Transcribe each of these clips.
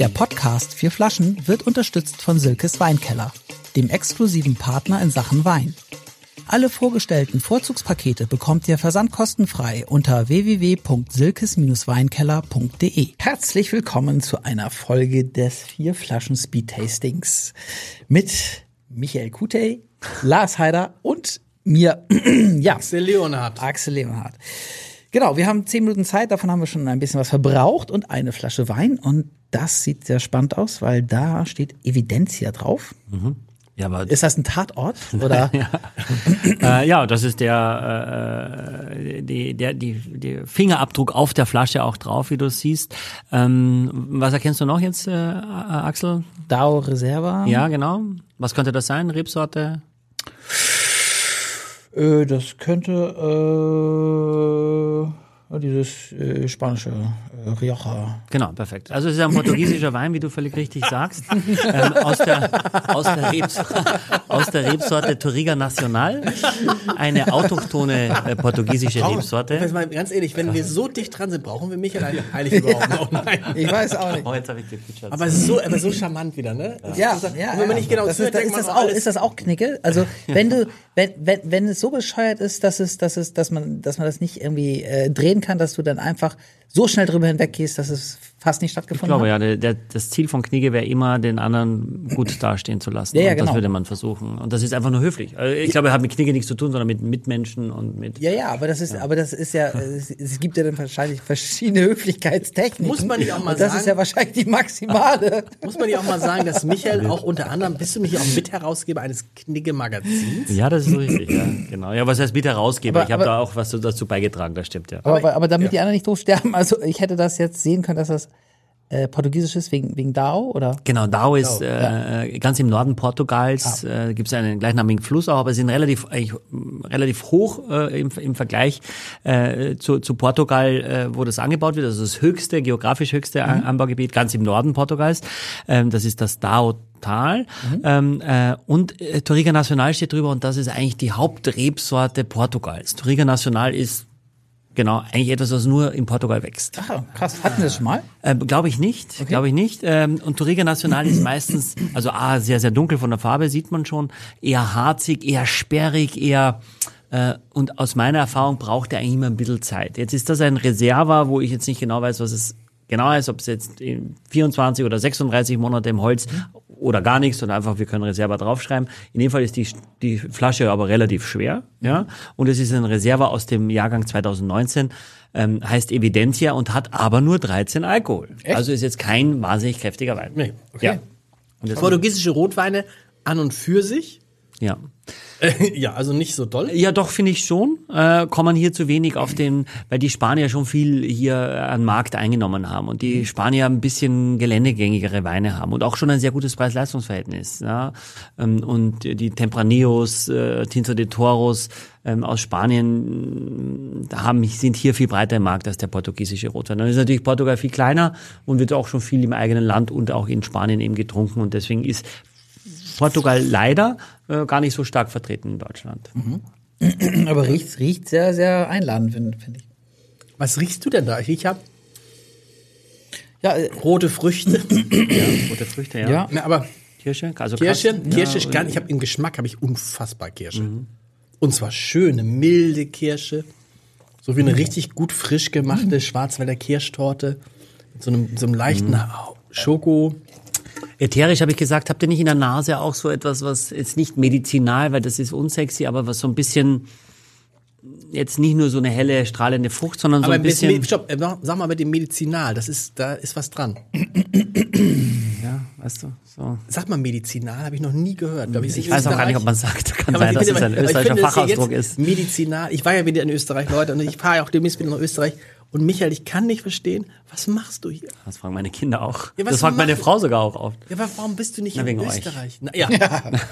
Der Podcast Vier Flaschen wird unterstützt von Silkes Weinkeller, dem exklusiven Partner in Sachen Wein. Alle vorgestellten Vorzugspakete bekommt ihr versandkostenfrei unter www.silkes-weinkeller.de. Herzlich willkommen zu einer Folge des Vier Flaschen Speed Tastings mit Michael Kutey, Lars Heider und mir, ja, Axel Leonhardt. Axel Leonhardt. Genau, wir haben zehn Minuten Zeit, davon haben wir schon ein bisschen was verbraucht und eine Flasche Wein. Und das sieht sehr spannend aus, weil da steht Evidentia drauf. Ja, aber Ist das ein Tatort? Oder? äh, ja, das ist der, äh, die, der die, die Fingerabdruck auf der Flasche auch drauf, wie du es siehst. Ähm, was erkennst du noch jetzt, äh, Axel? Dao Reserva? Ja, genau. Was könnte das sein? Rebsorte? Äh, das könnte äh, dieses äh, spanische äh, Rioja. Genau, perfekt. Also es ist ein portugiesischer Wein, wie du völlig richtig sagst, ähm, aus, der, aus, der Rebs aus der Rebsorte Toriga Nacional, eine autochtone äh, portugiesische Jetzt Rebsorte. mal ganz ehrlich, wenn wir so dicht dran sind, brauchen wir Michael heilig überhaupt noch. Nein. Ich weiß auch nicht. Oh, jetzt habe ich gefeatured. Aber so, aber so charmant wieder, ne? Ja, Das ist- ja, und wenn man nicht genau das zuhört, ist, das auch, ist das auch Knicke? Also wenn du, wenn, wenn, wenn es so bescheuert ist, dass es, dass es, dass man, dass man das nicht irgendwie äh, drehen kann, dass du dann einfach so schnell drüber hinweggehst, dass es fast nicht Ich stattgefunden glaube hat. ja, der, der, das Ziel von Knigge wäre immer, den anderen gut dastehen zu lassen. Ja, ja, und genau. das würde man versuchen. Und das ist einfach nur höflich. Also ich glaube, er hat mit Knigge nichts zu tun, sondern mit Mitmenschen und mit. Ja, ja, aber das ist, aber das ist ja, es, es gibt ja dann wahrscheinlich verschiedene Höflichkeitstechniken. Muss man nicht auch mal Und das sagen- ist ja wahrscheinlich die maximale. Muss man ja auch mal sagen, dass Michael auch unter anderem, bist du nicht auch Mitherausgeber eines Knigge-Magazins? Ja, das ist so richtig, ja, genau. Ja, was heißt mit Herausgeber? Aber- ich habe da auch was dazu beigetragen, das stimmt, ja. Aber, aber, aber damit die anderen nicht doof sterben, also ich hätte das jetzt sehen können, dass das äh, Portugiesisch ist wegen, wegen Dao, oder? Genau, Dao ist äh, ganz im Norden Portugals, äh, gibt es einen gleichnamigen Fluss auch, aber sie sind relativ eigentlich, mm, relativ hoch äh, im, im Vergleich äh, zu, zu Portugal, äh, wo das angebaut wird. Also das höchste, geografisch höchste An- Anbaugebiet ganz im Norden Portugals. Ähm, das ist das Dao. Tal. Ähm, äh, und äh, Toriga Nacional steht drüber und das ist eigentlich die Hauptrebsorte Portugals. Toriga Nacional ist genau eigentlich etwas, was nur in Portugal wächst. Ach, krass. Hatten wir das schon mal? Ähm, glaube ich nicht, glaube ich nicht. Ähm, und Toriga Nacional ist meistens, also A, sehr, sehr dunkel von der Farbe, sieht man schon, eher harzig, eher sperrig, eher äh, und aus meiner Erfahrung braucht er eigentlich immer ein bisschen Zeit. Jetzt ist das ein Reserva, wo ich jetzt nicht genau weiß, was es genau ist, ob es jetzt in 24 oder 36 Monate im Holz oder gar nichts oder einfach wir können Reserva draufschreiben. In dem Fall ist die, die Flasche aber relativ schwer, ja. Und es ist ein Reserva aus dem Jahrgang 2019, ähm, heißt Evidentia und hat aber nur 13 Alkohol. Also ist jetzt kein wahnsinnig kräftiger Wein. Nee, okay. Ja. Und deswegen- Portugiesische Rotweine an und für sich. Ja. Äh, ja, also nicht so doll. Ja, doch, finde ich schon. Äh, kommen hier zu wenig auf den, weil die Spanier schon viel hier an Markt eingenommen haben und die Spanier ein bisschen geländegängigere Weine haben und auch schon ein sehr gutes Preis-Leistungs-Verhältnis. Ja? Ähm, Und die Tempraneos, äh, Tinto de Toros ähm, aus Spanien äh, haben, sind hier viel breiter im Markt als der portugiesische Rotwein. Dann ist natürlich Portugal viel kleiner und wird auch schon viel im eigenen Land und auch in Spanien eben getrunken und deswegen ist Portugal leider äh, gar nicht so stark vertreten in Deutschland. Aber riecht, riecht sehr, sehr einladend, finde find ich. Was riechst du denn da? Ich habe Ja, äh, rote Früchte. Rote Früchte, ja. ja. Na, aber Kirsche, also Kirsche, Kasten, Kirsche, ja, ist gar nicht, ich habe im Geschmack habe ich unfassbar Kirsche. Und zwar schöne, milde Kirsche. So wie eine richtig gut frisch gemachte Schwarzwälder Kirschtorte. Mit so einem, so einem leichten Schoko. Ätherisch habe ich gesagt, habt ihr nicht in der Nase auch so etwas, was jetzt nicht medizinal, weil das ist unsexy, aber was so ein bisschen jetzt nicht nur so eine helle, strahlende Frucht, sondern so Aber ein bis, bisschen. stopp, äh, sag mal mit dem Medizinal, das ist, da ist was dran. Ja, weißt du, so. Sag mal Medizinal, habe ich noch nie gehört. Glaub, Ich weiß auch gar nicht, ob man sagt. Kann Aber sein, ich dass es ein ich österreichischer finde, Fachausdruck jetzt ist. Medizinal. Ich war ja wieder in Österreich, Leute, und ich fahre ja auch demnächst wieder nach Österreich. Und Michael, ich kann nicht verstehen, was machst du hier? Das fragen meine Kinder auch. Ja, was das fragt meine Frau sogar auch oft. Ja, aber warum bist du nicht Na, in wegen euch. Österreich? Na, ja. Nein,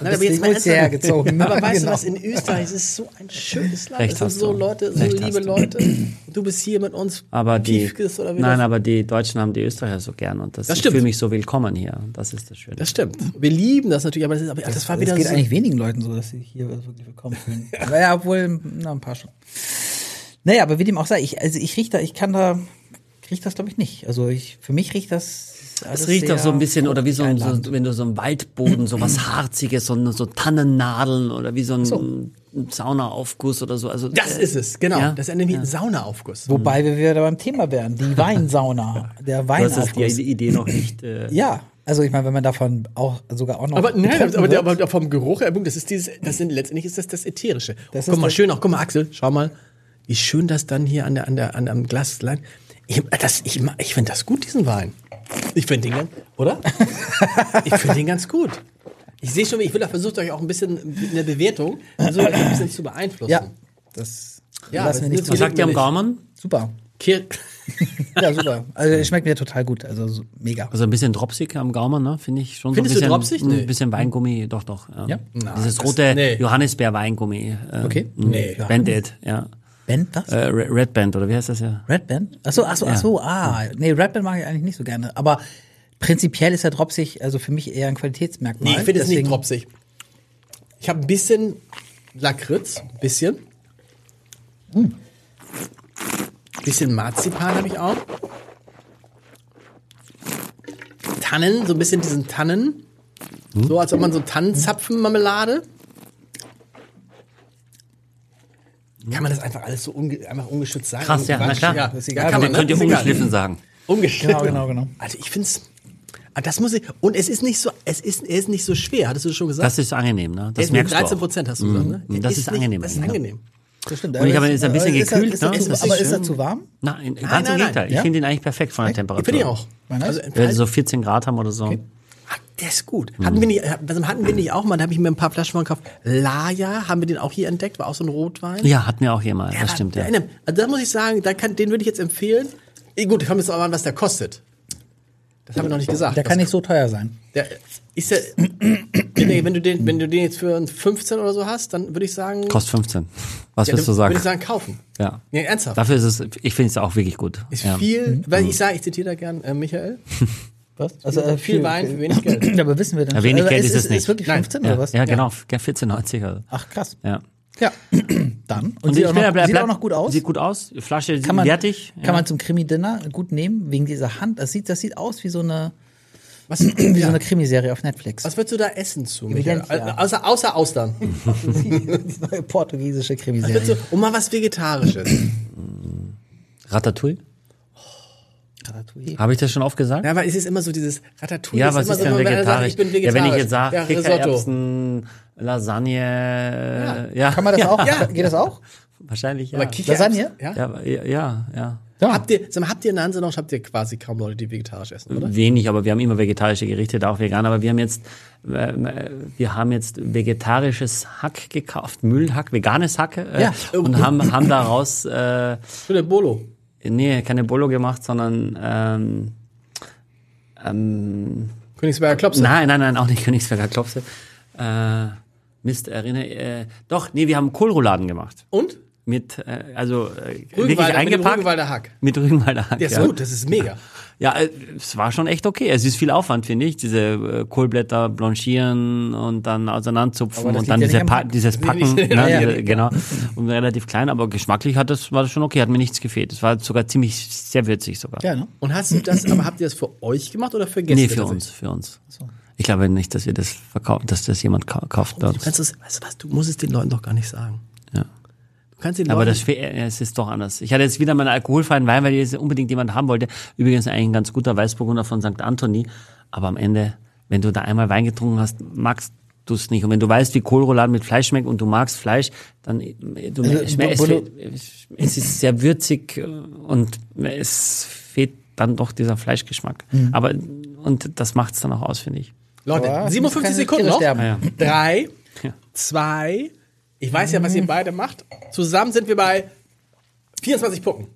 aber bist jetzt mal du hierher ernsthaft. gezogen. Aber weißt Genau. du was, in Österreich es ist so ein schönes Land. Recht es sind hast so du. Leute, so Recht liebe. Leute. Und du bist hier mit uns Aber die, Piefkes oder wie nein, das? aber die Deutschen haben die Österreicher so gern und das, Das ich fühle mich so willkommen hier. Das ist das Schöne. Das stimmt. Wir lieben das natürlich, aber das, ist, aber das war wieder es geht so. eigentlich wenigen Leuten so, dass sie hier wirklich willkommen fühlen. Aber ja, obwohl, na, ein paar schon. Naja, aber wie dem auch sei, ich, also ich riech da, ich kann da, ich riech das glaube ich nicht. Also ich, für mich riecht das Es riecht doch so ein bisschen, oder wie so, ein, so wenn du so ein Waldboden, so was Harziges, so, so Tannennadeln oder wie so ein, ein Saunaaufguss oder so. Also, Das äh, ist es, genau. Ja. Das ist nämlich ein Saunaaufguss. Wobei wir wieder beim Thema wären, die Weinsauna, der Du hast das Weinaufguss. die Idee noch nicht. Äh, Ja, also ich meine, wenn man davon auch sogar auch noch Aber nein, aber, der, aber vom Geruch her, das ist dieses, das sind letztendlich ist das das Ätherische. Das guck ist mal schön, auch guck mal Axel, schau mal, wie schön das dann hier an der an der an am Glas lang. Ich, das, ich, ich finde das gut diesen Wein. Ich finde den ganz, oder? ich finde den ganz gut. Ich sehe schon, ich will da versucht euch auch ein bisschen in der Bewertung euch ein bisschen zu beeinflussen. ja, das Ja, lassen wir nicht zu. was sagt ihr am Gaumen? Super. Kier Ja, super. Also es schmeckt mir total gut, also so, mega. Also ein bisschen dropsig am Gaumen, ne? Finde ich schon Findest so du ein dropsig? bisschen, Nee. ein bisschen Weingummi, doch, doch. Ja. Ja? Na, Dieses rote nee. Johannisbeer-Weingummi. Äh, Okay. Nee. Bandit, ja. Band, was? Äh, Re- Red Band, oder wie heißt das ja? Red Band? Achso, achso, achso, ah. Nee, Red Band mag ich eigentlich nicht so gerne. Aber prinzipiell ist er dropsig, also für mich eher ein Qualitätsmerkmal. Nee, ich finde es nicht dropsig. Ich habe ein bisschen Lakritz, ein bisschen. Hm. Bisschen Marzipan habe ich auch. Tannen, so ein bisschen diesen Tannen. Hm? So als ob man so Tannenzapfenmarmelade. Kann man das einfach alles so unge einfach ungeschützt sagen? Krass, ja, na klar. Ja, ist egal. Ja, kann man, könnt ihr? Ist egal. ungeschliffen sagen. Ungeschliffen. Genau, genau, genau. Also ich finde es. Das muss ich. Und es ist nicht so. Es ist, er ist nicht so schwer. Hattest du schon gesagt? Das ist angenehm, ne? Das ist merkst 13 du auch. Prozent hast du gesagt, ne? Mhm. Das ist nicht- angenehm. Das ist Ja. angenehm. Das stimmt. Und ich habe Aber jetzt ein bisschen ist er- gekühlt, ist er, ne? ist, Das aber ist ist er zu warm? Nein, ganz nein, im Gegenteil. nein. Ich finde ihn eigentlich perfekt von der Temperatur. Ich finde ihn auch. Also, ist- Wenn sie so 14 Grad haben oder so. Ah, der ist gut. Hatten wir nicht, also hatten wir nicht auch mal, da habe ich mir ein paar Flaschen von gekauft. Laja, haben wir den auch hier entdeckt, war auch so ein Rotwein. Ja, hat mir auch jemand. Der Das war- stimmt, ja. Also da muss ich sagen, da kann, den würde ich jetzt empfehlen. Eh, Gut, kommt jetzt auch an, was der kostet. Das haben wir noch nicht gesagt. Der kann Was- nicht so teuer sein. Der ist der, wenn, wenn, du den, wenn du den jetzt für 15 oder so hast, dann würde ich sagen. Kostet 15. Was ja, willst du dann sagen? Würde ich sagen, kaufen. Ja. Nee, ernsthaft. Dafür ist es, ich finde es auch wirklich gut. Ist ja. viel, weil ich sage, ich zitiere da gern äh, Michael. Was? Also, äh, viel Wein für wenig Geld. Ja, aber wissen wir denn? Ja, wenig Also, Geld ist, ist es nicht. Ist wirklich Nein. 15 Ja, oder was? ja, genau. Ja. 14,90 also. Ach, krass. Ja. Ja, dann. Und, Und sieht, auch noch, bleib- sieht auch noch gut aus. Sieht gut aus. Flasche kann man, wertig. Kann man zum Krimi-Dinner gut nehmen, wegen dieser Hand. Das sieht, das sieht aus wie so eine, Was, wie so ja. eine Krimiserie auf Netflix. was würdest du da essen zu, Michael? Außer, außer Austern. Die neue portugiesische Krimiserie. du, und mal was Vegetarisches. Ratatouille? Ratatouille. Habe ich das schon oft gesagt? ja, aber es ist immer so dieses Ratatouille. Ja, ist was ist so, denn wenn einer sagt, vegetarisch? Ich bin ja, vegetarisch. wenn ich jetzt sage, ja, Risotto. Kickererbsen, Lasagne, ja. Kann man das ja. auch? Ja. Geht das auch? Wahrscheinlich, ja. Aber Kichererbsen- Lasagne? Ja? ja, ja, ja, ja. Ja. Habt ihr, sag mal, habt ihr in der Hanse noch, habt ihr quasi kaum Leute, die vegetarisch essen, oder? Wenig, aber wir haben immer vegetarische Gerichte, da auch vegan. Aber wir haben jetzt, äh, wir haben jetzt vegetarisches Hack gekauft, Müllhack, veganes Hack äh, Ja. und haben, haben daraus, äh, Für den Bolo. Nee, keine Bolo gemacht, sondern ähm, ähm, Königsberger Klopse. nein, nein, nein, auch nicht Königsberger Klopse. Äh, Mist, erinnere, äh, doch, nee, wir haben Kohlrouladen gemacht. Und? Mit, äh, also äh, wirklich Rügenwalder, mit eingepackt. Rügenwalder Hack. Mit Rügenwalder Hack. Der ist ja. gut, das ist mega. Ja, äh, es war schon echt okay. Es ist viel Aufwand, finde ich, diese äh, Kohlblätter blanchieren und dann auseinanderzupfen das und dann ja diese pa dieses Packen, ne, Ja, diese, genau, und relativ klein, aber geschmacklich hat das war das schon okay, hat mir nichts gefehlt. Es war sogar ziemlich sehr würzig sogar. Ja, ne? Und hast du das, aber habt ihr das für euch gemacht oder für Gäste? nee, für uns, für uns. Ich glaube nicht, dass wir das verkaufen, dass das jemand kau- kauft bei Du uns. kannst es, weißt du was, du musst es den Leuten doch gar nicht sagen. Kannst den Aber das, äh, es ist doch anders. Ich hatte jetzt wieder meinen alkoholfreien Wein, weil jetzt unbedingt jemand haben wollte. Übrigens eigentlich ein ganz guter Weißburgunder von St. Anthony. Aber am Ende, wenn du da einmal Wein getrunken hast, magst du es nicht. Und wenn du weißt, wie Kohlrouladen mit Fleisch schmeckt und du magst Fleisch, dann äh, du, Also, es, es, es ist sehr würzig äh, und es fehlt dann doch dieser Fleischgeschmack. Mhm. Aber und das macht's dann auch aus, finde ich. Leute, Aber es 57 müssen keine Sekunden noch. sterben. Ja. Drei, Ja. zwei, ich weiß ja, was ihr beide macht. Zusammen sind wir bei 24 Punkten.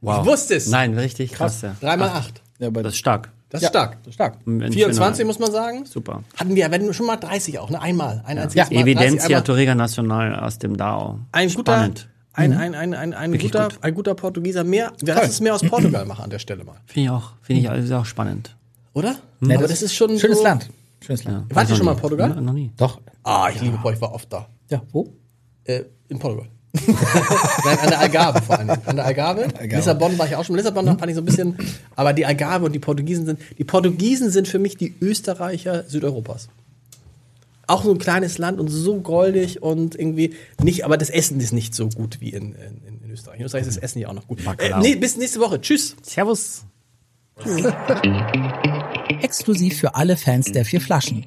Wow. Ich wusste es. Nein, richtig krass. ja. Drei mal acht. Ja, aber Das ist stark. Das ist Ja, stark. stark. Wenn- 24 muss man sagen. Super. Hatten wir, wenn schon mal 30 auch, ne? Einmal. Ein einziges Ja. Mal. 30 Evidencia. Torrega Nacional aus dem DAO. Ein guter, ein, ein, ein, ein, ein, Wirklich guter, gut. ein guter Portugieser mehr. Wir lassen es mehr aus Portugal machen an der Stelle mal. Finde ich auch, finde ich also auch spannend. Oder? Nee, Aber das ist schon Schönes so, Land. Schönes Land. Wart ihr schon mal in nie. Portugal? Ja, noch nie. Doch. Ah, ich liebe Portugal, ich war oft da. Ja, wo? Äh, in Portugal. Nein, an der Algarve vor allem. An der Algarve. Algarve. Lissabon war ich auch schon. Lissabon fand ich so ein bisschen, aber die Algarve und die Portugiesen sind, die Portugiesen sind für mich die Österreicher Südeuropas. Auch so ein kleines Land und so goldig und irgendwie nicht, aber das Essen ist nicht so gut wie in, in, in Österreich. In Österreich ist das Essen ja auch noch gut. Äh, nee, bis nächste Woche. Tschüss. Servus. Exklusiv für alle Fans der vier Flaschen.